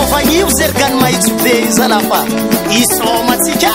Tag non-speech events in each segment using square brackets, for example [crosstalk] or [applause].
asergan maidpezalafa i somatica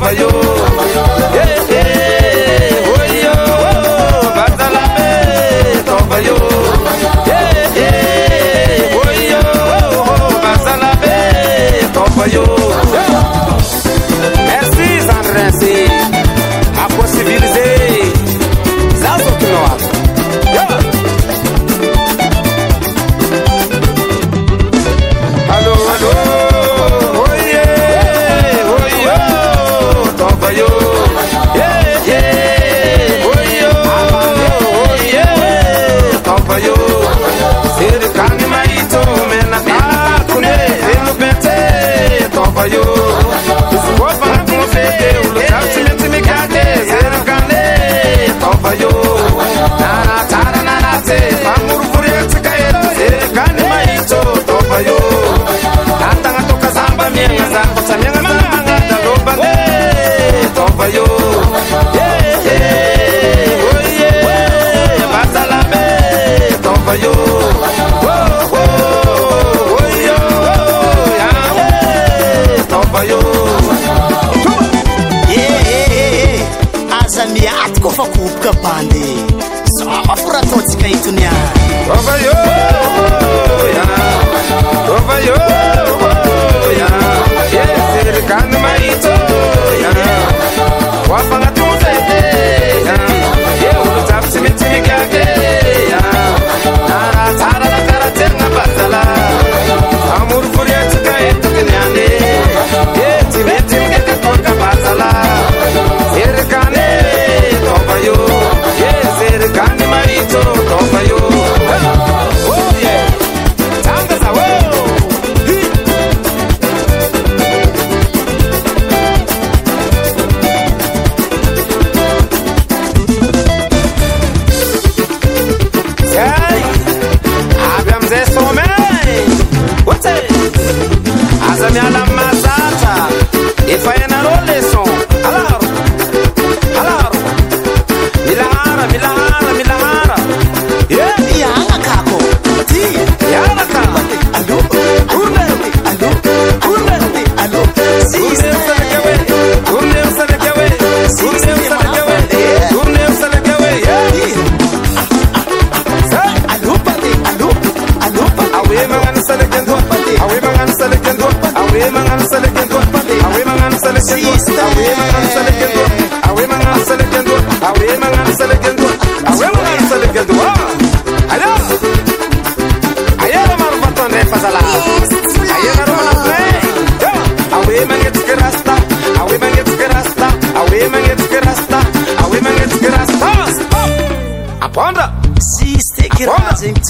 pa' you.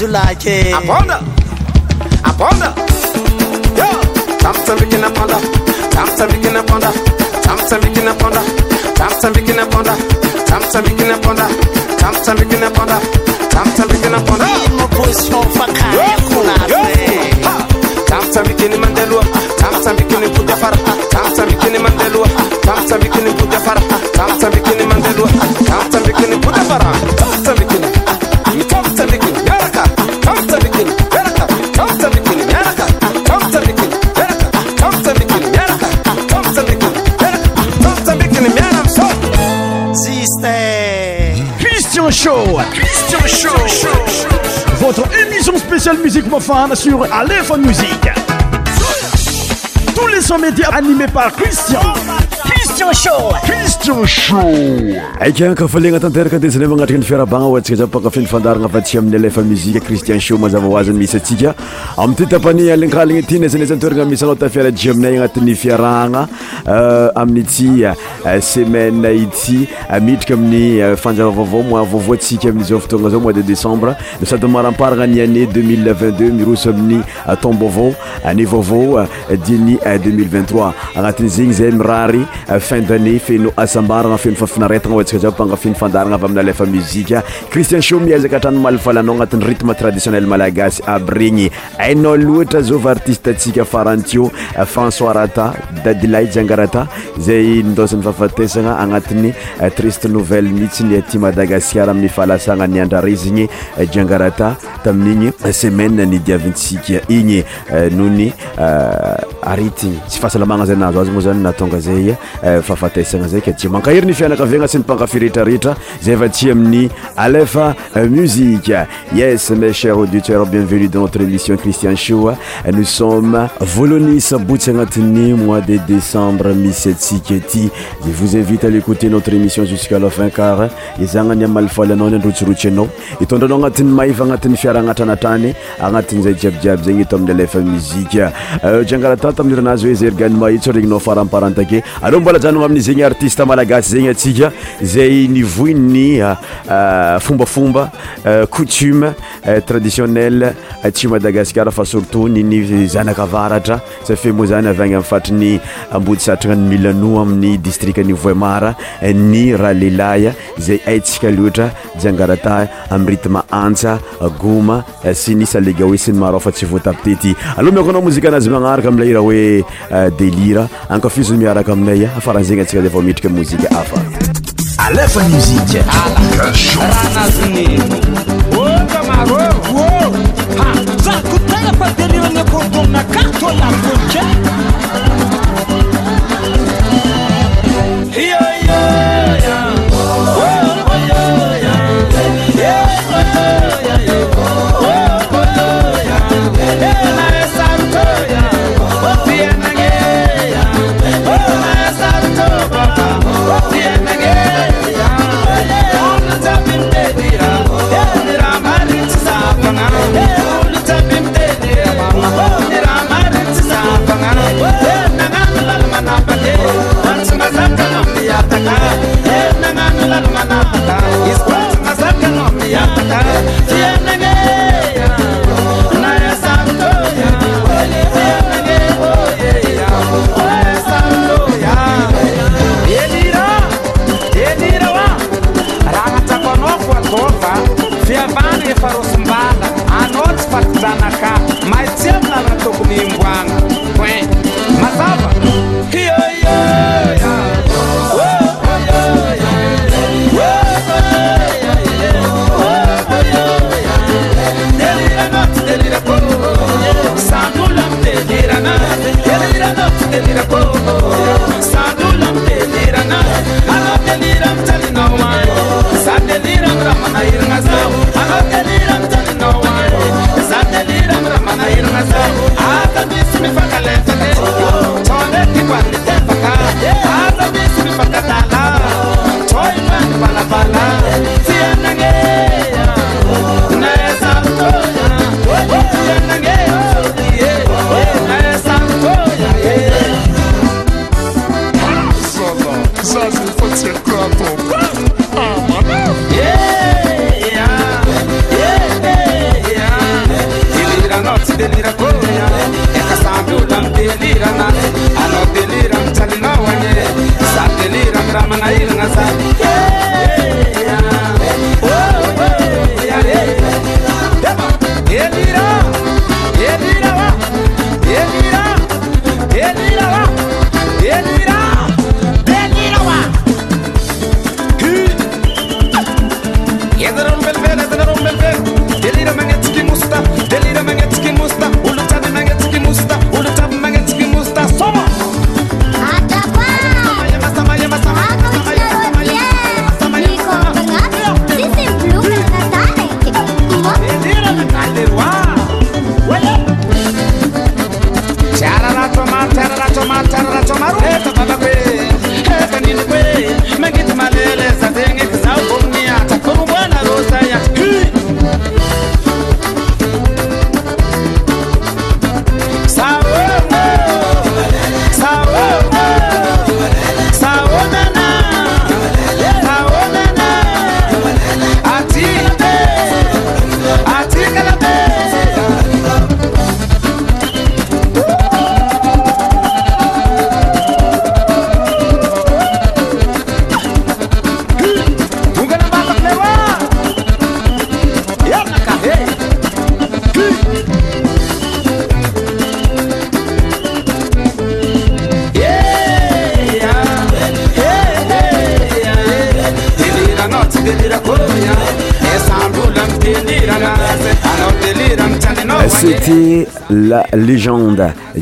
you like it. Abona, Abona, yeah. Tamtam bikin aponda, tamtam bikin aponda, tamtam bikin aponda, tamtam bikin aponda, tamtam bikin aponda, tamtam bikin aponda, tamtam bikin aponda. Mo position fakan kuna Tamtam bikin mandelua, tamtam bikin putafara, tamtam bikin mandelua, tamtam bikin putafara, tamtam bikin mandelua, tamtam bikin putafara. cristian shoaiky kafalegna tanteraka ande zanay magnatrika nifiarabana oantsika za mampankafiny fandarana afatsi amin'ny alefa muzike cristian sho mazava hoazay misy antsika aminity tapani alinkaligna tynay zany zaanytoerana misy anao tafiaraje aminay anatin'ny fiarahagna euh, aminy tya seaasoamoise écembrean osaiytaainy 3anatzeny zay iayfin danéenoaçia fatesana anatny eh, triste nouvelle mitsyyty madagasar amiyhaaseainskysett her aiteur bievenu notreémissioncitian nsmesboy anatiny mois de décembre misy atsikaty y vosinvite lécouter notre émission zskalvia izanany aalfalyanao androtsirotsy anao itonranaanatiy anatiy frntyanayjiabiaenyfombambae tradiionelsmadagasarsbtranaaamiy nyvoimara eh, ny raha leilaya eh, zay aitsika leoatra jiangarata amy ritme ansa eh, goma sy nysalega oe syny maroofa tsy voatapi tety aloha mikoanao mozika anazy manaraka amilay raha hoe délire akafizo miaraka aminay afarahanzegny antsika zayfa mietrika mozika afae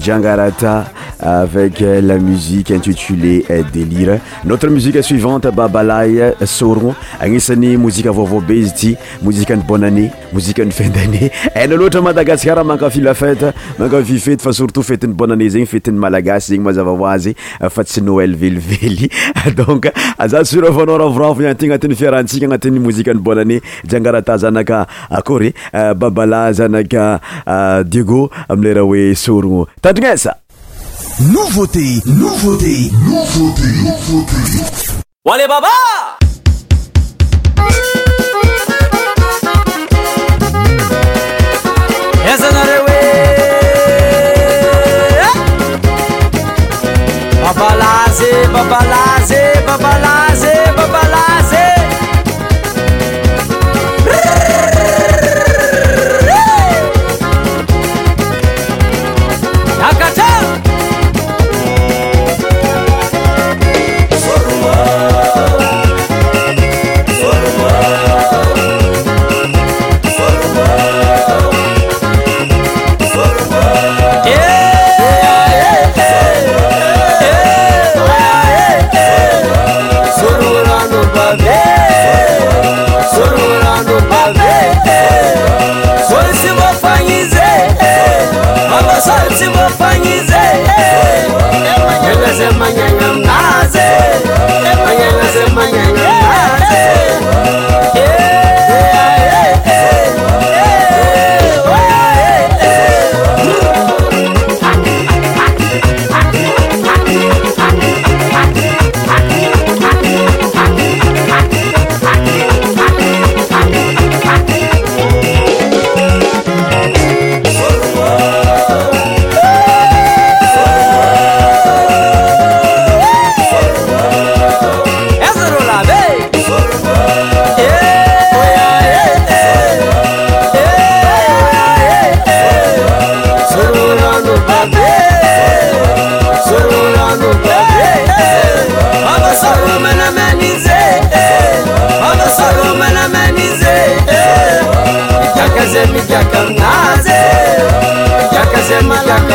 Jangarata avec euh, la musique intitulée euh, Délire. Notre musique suivante, Babalay euh, Soro, Anisani, musique à Vovo Beziti, musique en bonne année, musique en fin d'année. Et de l'autre Madagascar, manque la fête, manka fifety fa surtout fetin'ny bonana zegny fetin'ny malagasy zegny mazava hoazy eh, fa tsy noel velively [laughs] donk za siravanao ravoravon anty agnatin'ny fiarahantsika agnatin'ny mozika ny bonana jiangarata zanaka akôry euh, babala zanaka euh, diago amileraha oe sorogno tandrignesa nouvaute nouvautee novatet ale babazae Babalaze, babalaze, babalaze منز منسمن جكلناز جكس مل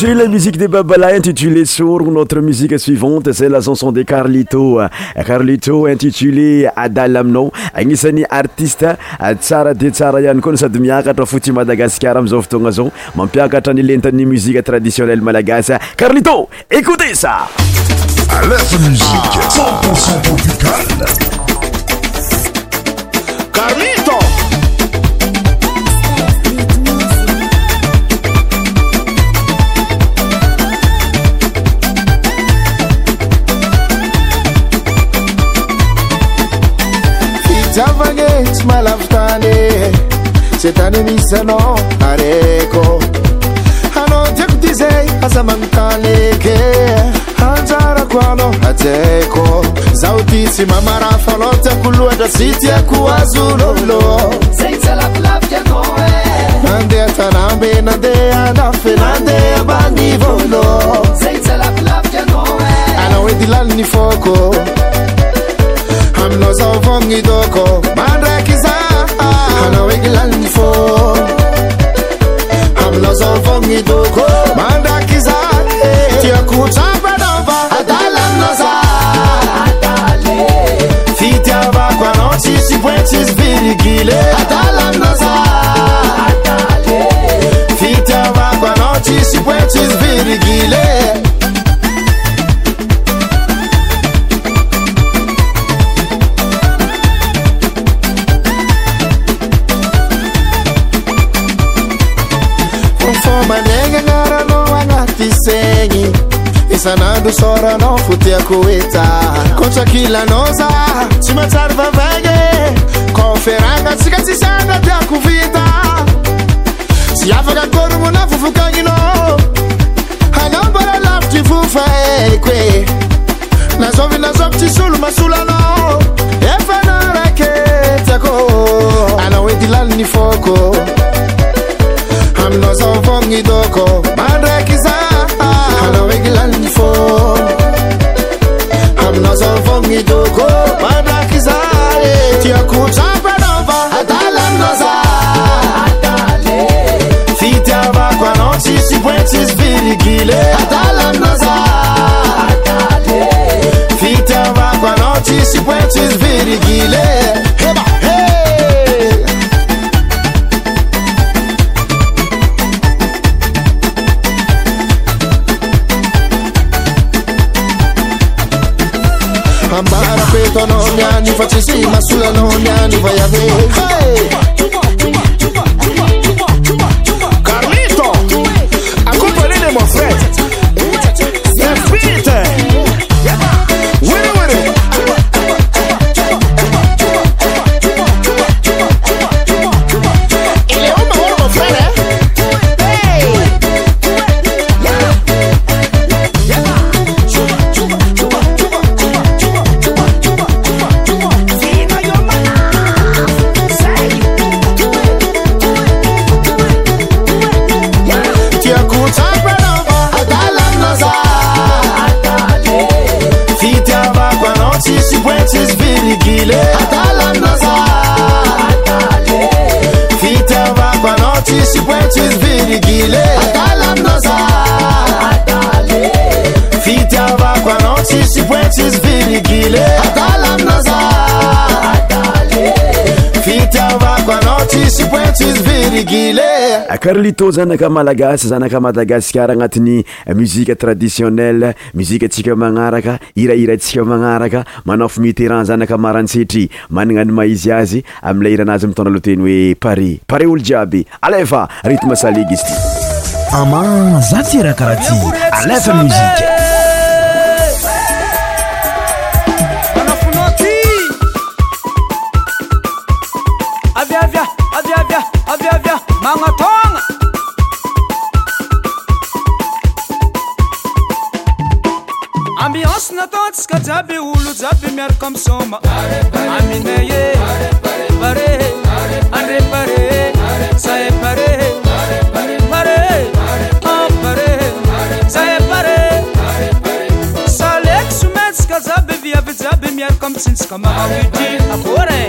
C'est la musique des Babala intitulée Sour. Notre musique suivante, c'est la chanson de Carlito. Carlito intitulée Adalamno. Agnisani artiste, tsara de Tsarayan, yan kon sady miakatra fotsy Madagascar amizao Tongazon, zao. Mampiakatra ny lentany musique traditionnelle malagasa. Carlito, écoutez ça! La musique 100% tropicale. Carlito! tiavagne tsy malavy tany tsy tany misy anao araiko anao tiako ty zay aza many taneke hanjarako anao ataiko zaho ty sy mamarafa anao tiako lohatra sy tiako azona سرن فتياكت كنكل fatisi masula ma sulla non mi hanno vai Hey! karlito zanaka malagasa zanaka madagasikara agnatin'ny muzika traditionnelle muzika atsika magnaraka irairantsika manaraka manafa miteran zanaka marany setry mananany maizy azy aminlay iranazy mitondra lohateny hoe pare pare olo jiaby alefa rety mahasalege izy ty ama za tyrakaraha ty alea mzik beolo zabe miarakamomaaiear saleksumesika zabe viaby zabe miaraka mitsinsikamakaii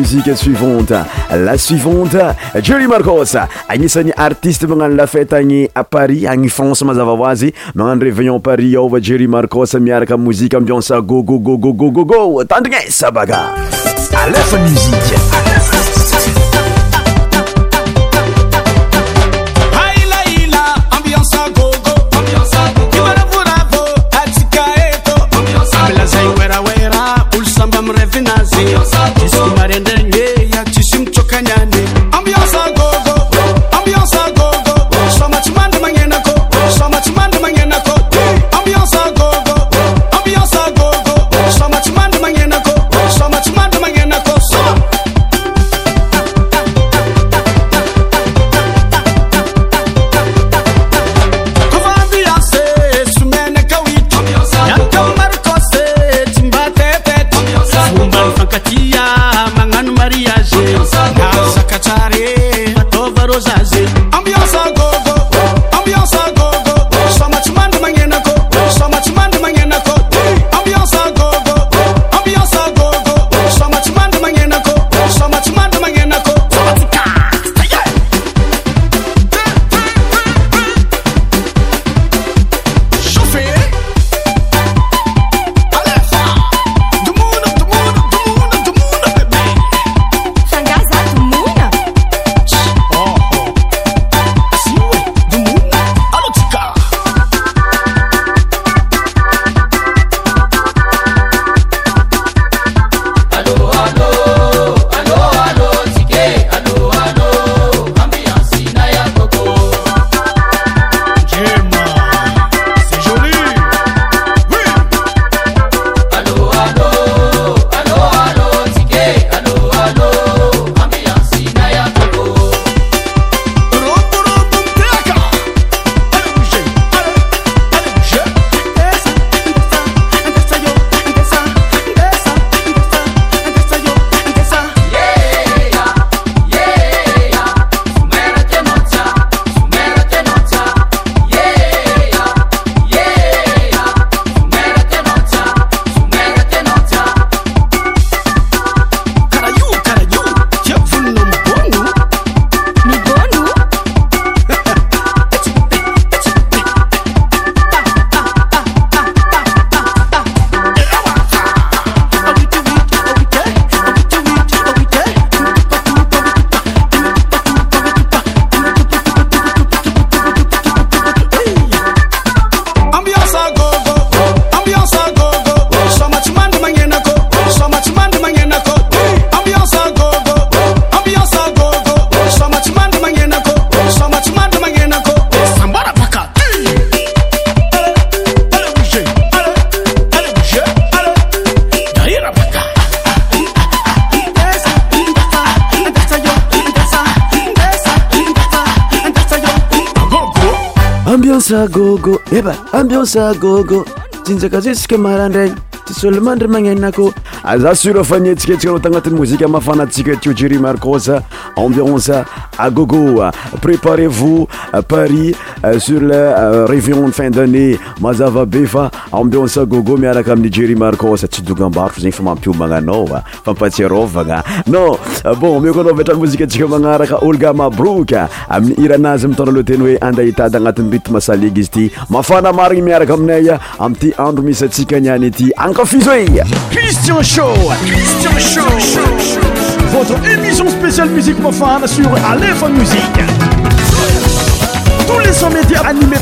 msiqesuivante la suivante jery markosa agnisany artiste magnano lafety agny paris agny france mazavaoazy magnano reveignion paris eova jery markosa miaraka mozike ambiansa gogogogogogogo tandrignesabagaam angjakazska marandrayselntdra manaako za sura fa nietsiketsika anao tanati'y mozika mafanatsika tio jeri markos ambionca gogoa prépare vos euh, paris euh, sur la euh, révion fin dannée mazava be fa ambionse gogo miaraka amin'y jery marcos tsy doga am-barotro zegy fa mampiomagna anao fampatsiarôvananon Ah, bon mio ko anao vitrany mozika antsika o magnaraka olga mabrok amin'ny iranazy mitona aloha teny hoe andeha hitady agnatin'ny rito masalegy izy ity mafana marigny miaraka aminaya aminty andro misy atsika niany ity ankafizoy christian shoinéafmlcmédié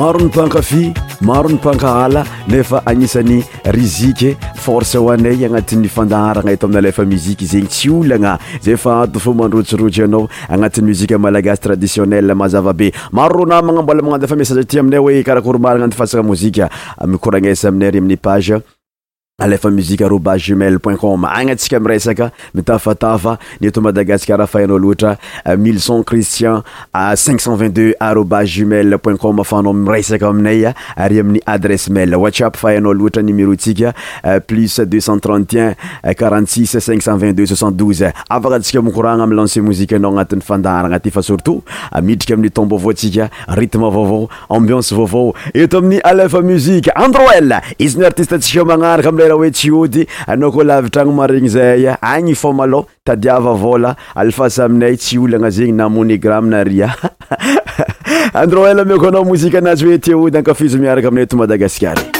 maro ni pankafy maro nipanka ala nefa agnisany ruzike force hoanay agnatin'ny fandaharagna eto amina lefa muzike zegny tsy olagna zay fa ato fo mandrotsorotjy anao agnatin'ny muzika malagasy traditionnel mazavabe maro ronamagna mbola magnando efa missaga ty aminay hoe karakory maragna atyfatsaka mozika mikoragnesa aminay ary amin'ny page alefa mozik aroba gmail po anytsika miresaka mitafatafaye madagasarahnao lo milsn cristin52ro gmaywas6snyntami'y efa m androel izyny artistetsika manaraka la oe tyody anao ko lavitragno maregny zaaya agny fômalô tadiava vôla alfasy aminay tsy olagna zegny namonegrame na ria [laughs] andro ela mi ko anao mozika anazy oe tiody ankafizy miaraka aminay to madagasikary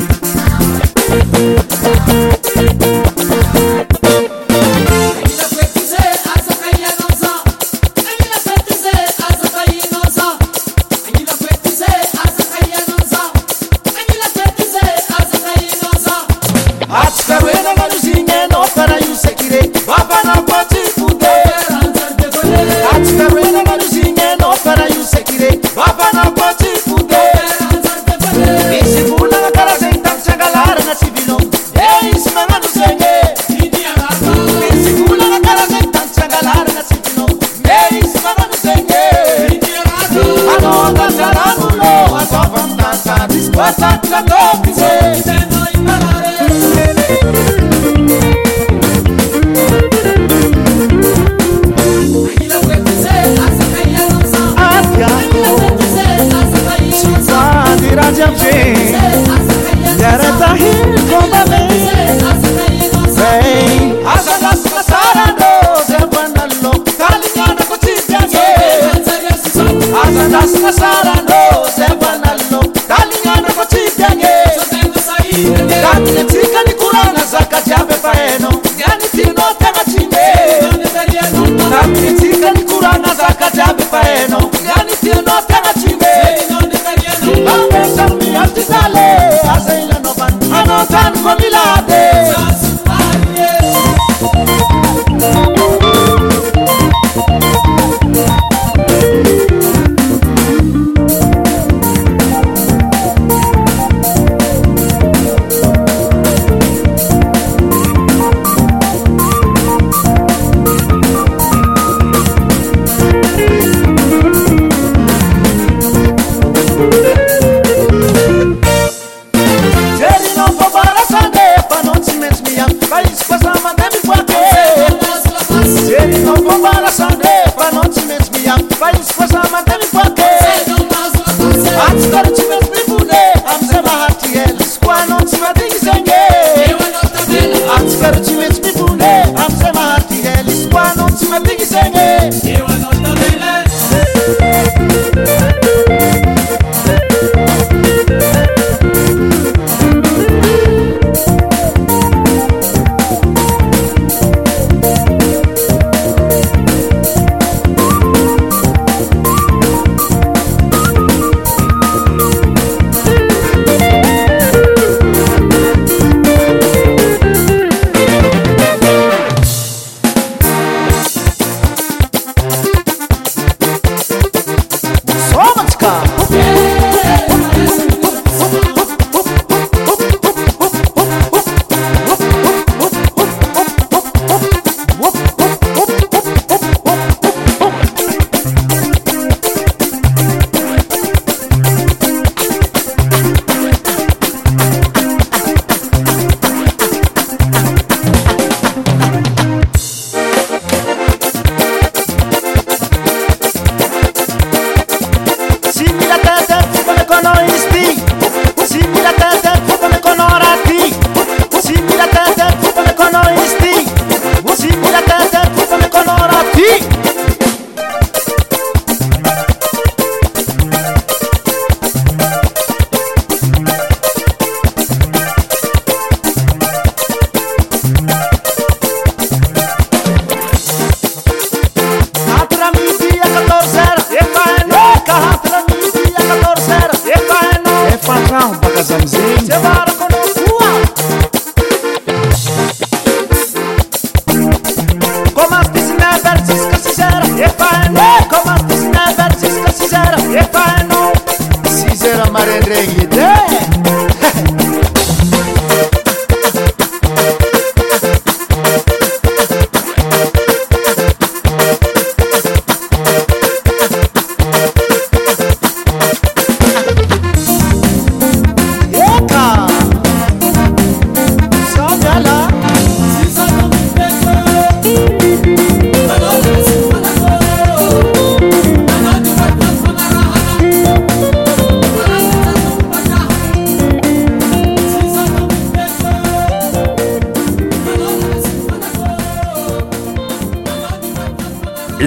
スープスープスープスープスープ。passa, já tô pisando. É.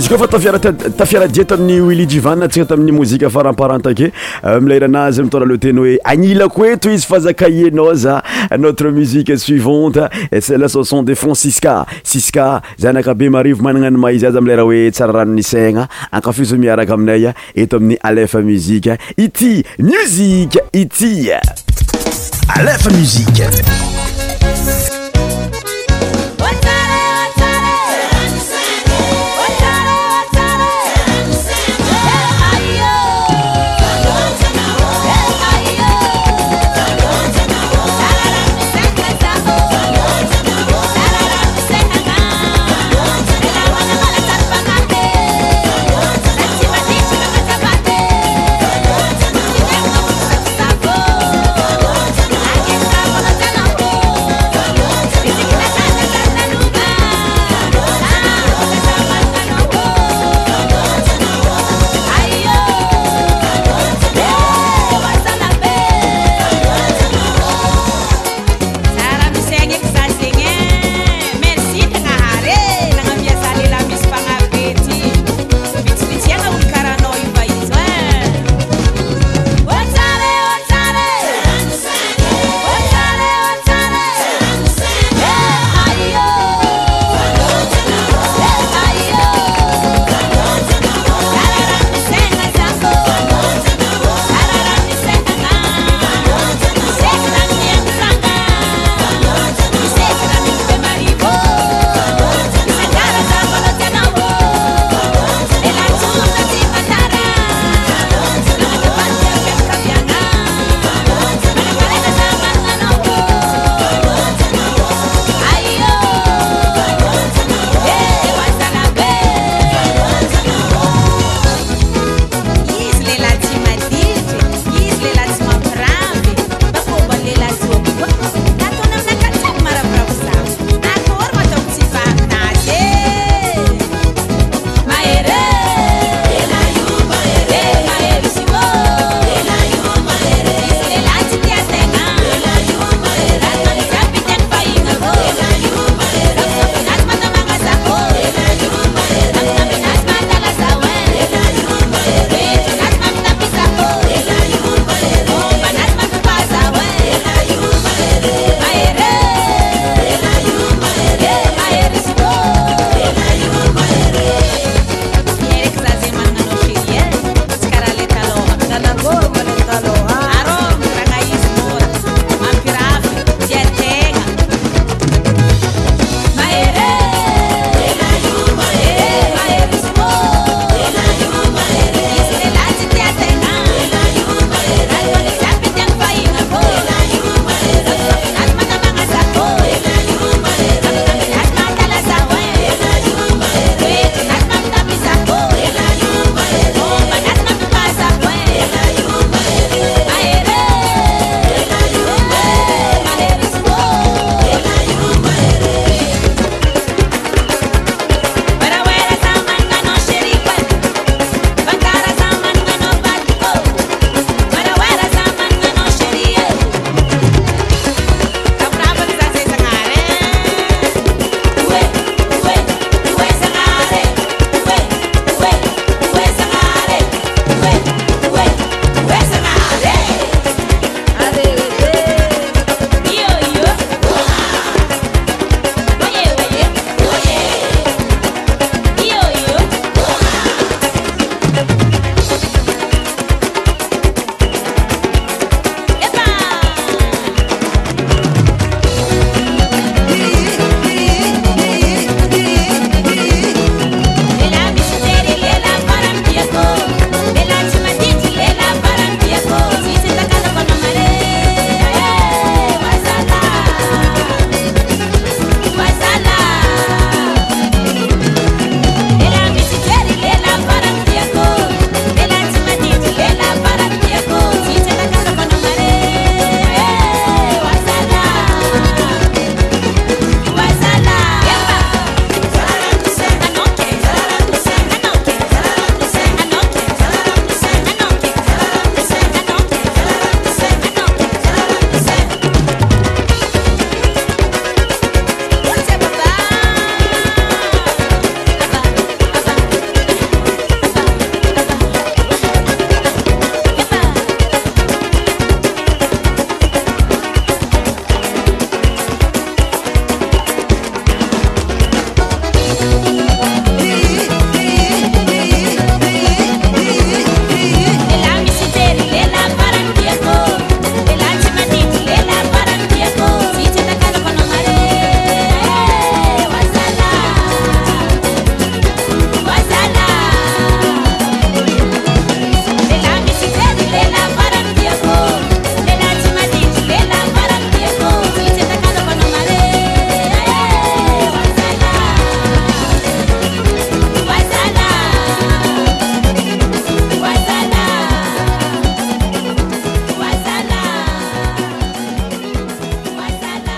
kofa tafiaradia tamin'ny willijivan atsika tamin'ny mozika faramparantake euh, mileranazy mitondra leteny hoe agnila ko eto izy fazakaienaza notre musiqe suivante e celle canson de francisca sisca za anakabe marivo manana any ma izy aza mileraha hoe tsara ranonisana akafzo miaraka aminaya eto amin'ny alefa muzik ity musie ity lf msi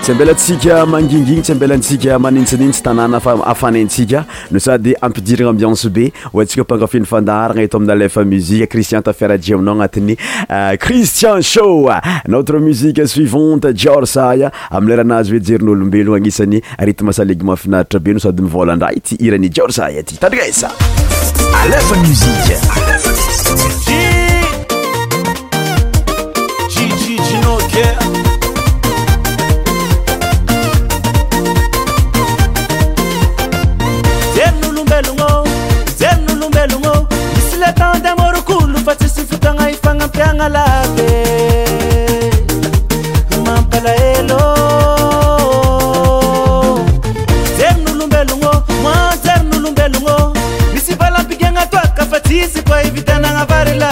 sambelatsika manginginy tsy ambelantsika manintsinintsy tanàna aafanantsika no sady ampidirinaambianse be oantsika mpangafiny fandarana eto amin'ny alefa muzike cristian tafiaraje aminao agnatin'ny euh, cristian sho notre musique suivante jeorsaye amileranazy hoe jerin'olombelogn agnisan'ny ritme salegme finaritra be no sady mivolandrah ity iran'ny jorsaye ty tandriasa lamamplaelo zernulumbelugo ma zernulumbelugo misivalampikanatoa kafatisyka evitanaavarela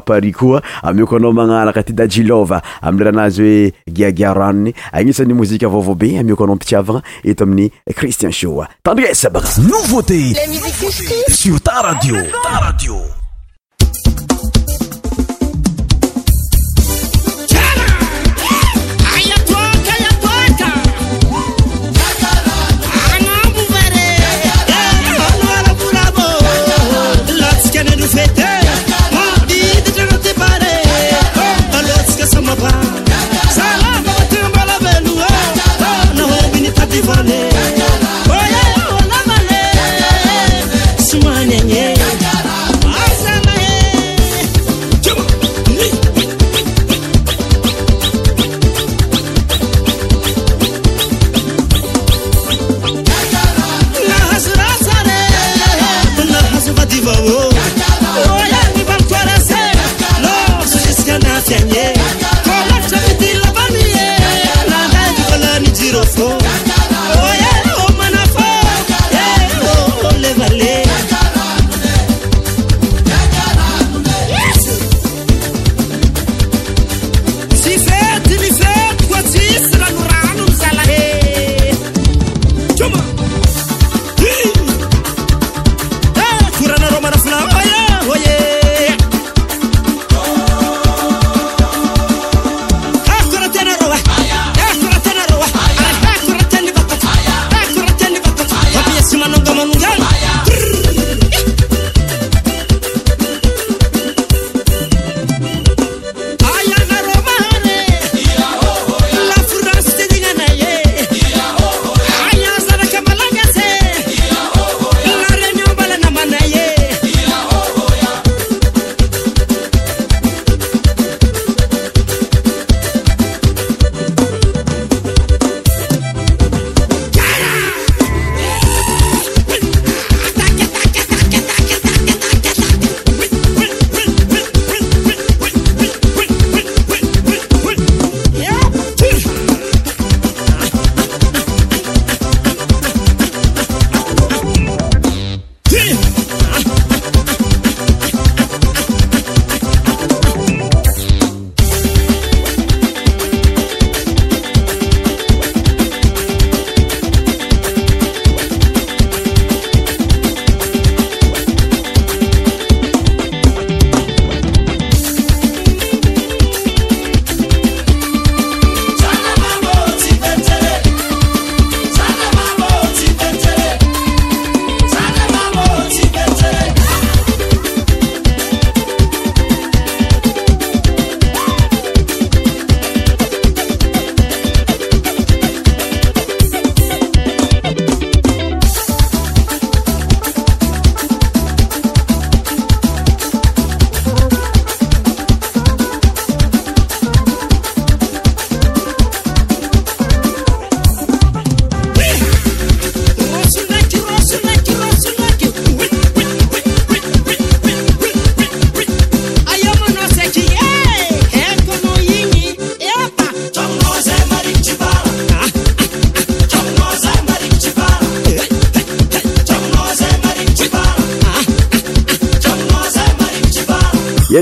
pari koa amioko anao magnaraka ty dajilova am leranazy hoe giagia ranony agnisan'ny mozika vaovaobe amioko anao mipitsiavagna eto amin'ny cristian shoa tandriasabaka nouveauté sur ta radio ta radio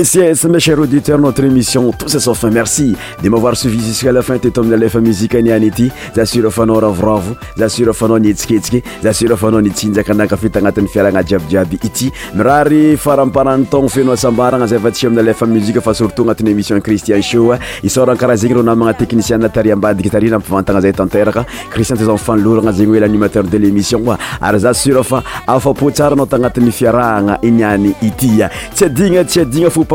sae cher auditeur notre émission tos safin merci de mavoir siafin amiy aa mieniany ty zay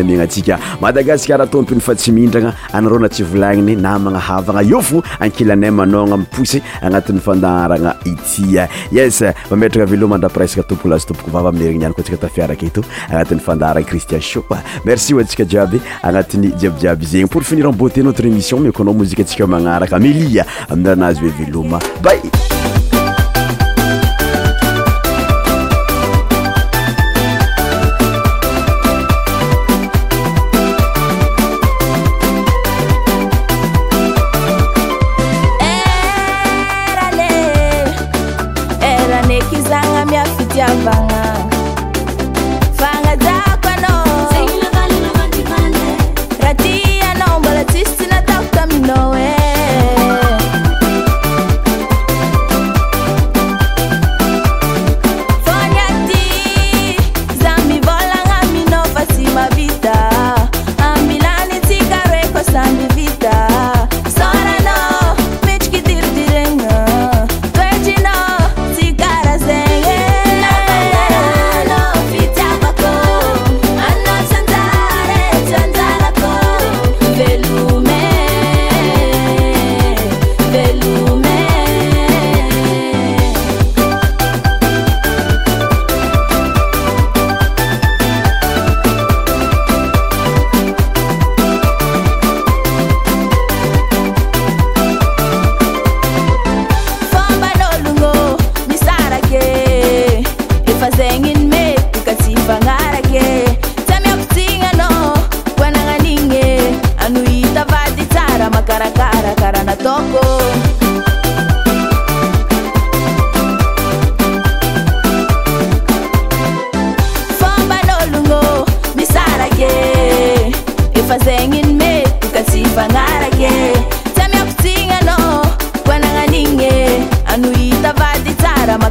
minatsika madagasikaratompiny fa tsy mindrana anaro na tsy volaniny na manahavagna eo fo ankilanay manona mposy agnatin'ny fandaharana itya yes mametrana veloma ndra preske tompoko lastompoko vava aminy ran ko tsika tafiaraka eto anatin'ny fandaharana cristian sho merci o antsika jiaby anatiny jiabyjiaby zegny por finirabote notre émission mikoanao moziketsika manaraka amelia amianazy hoe veloma bay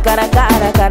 cara to cara, cara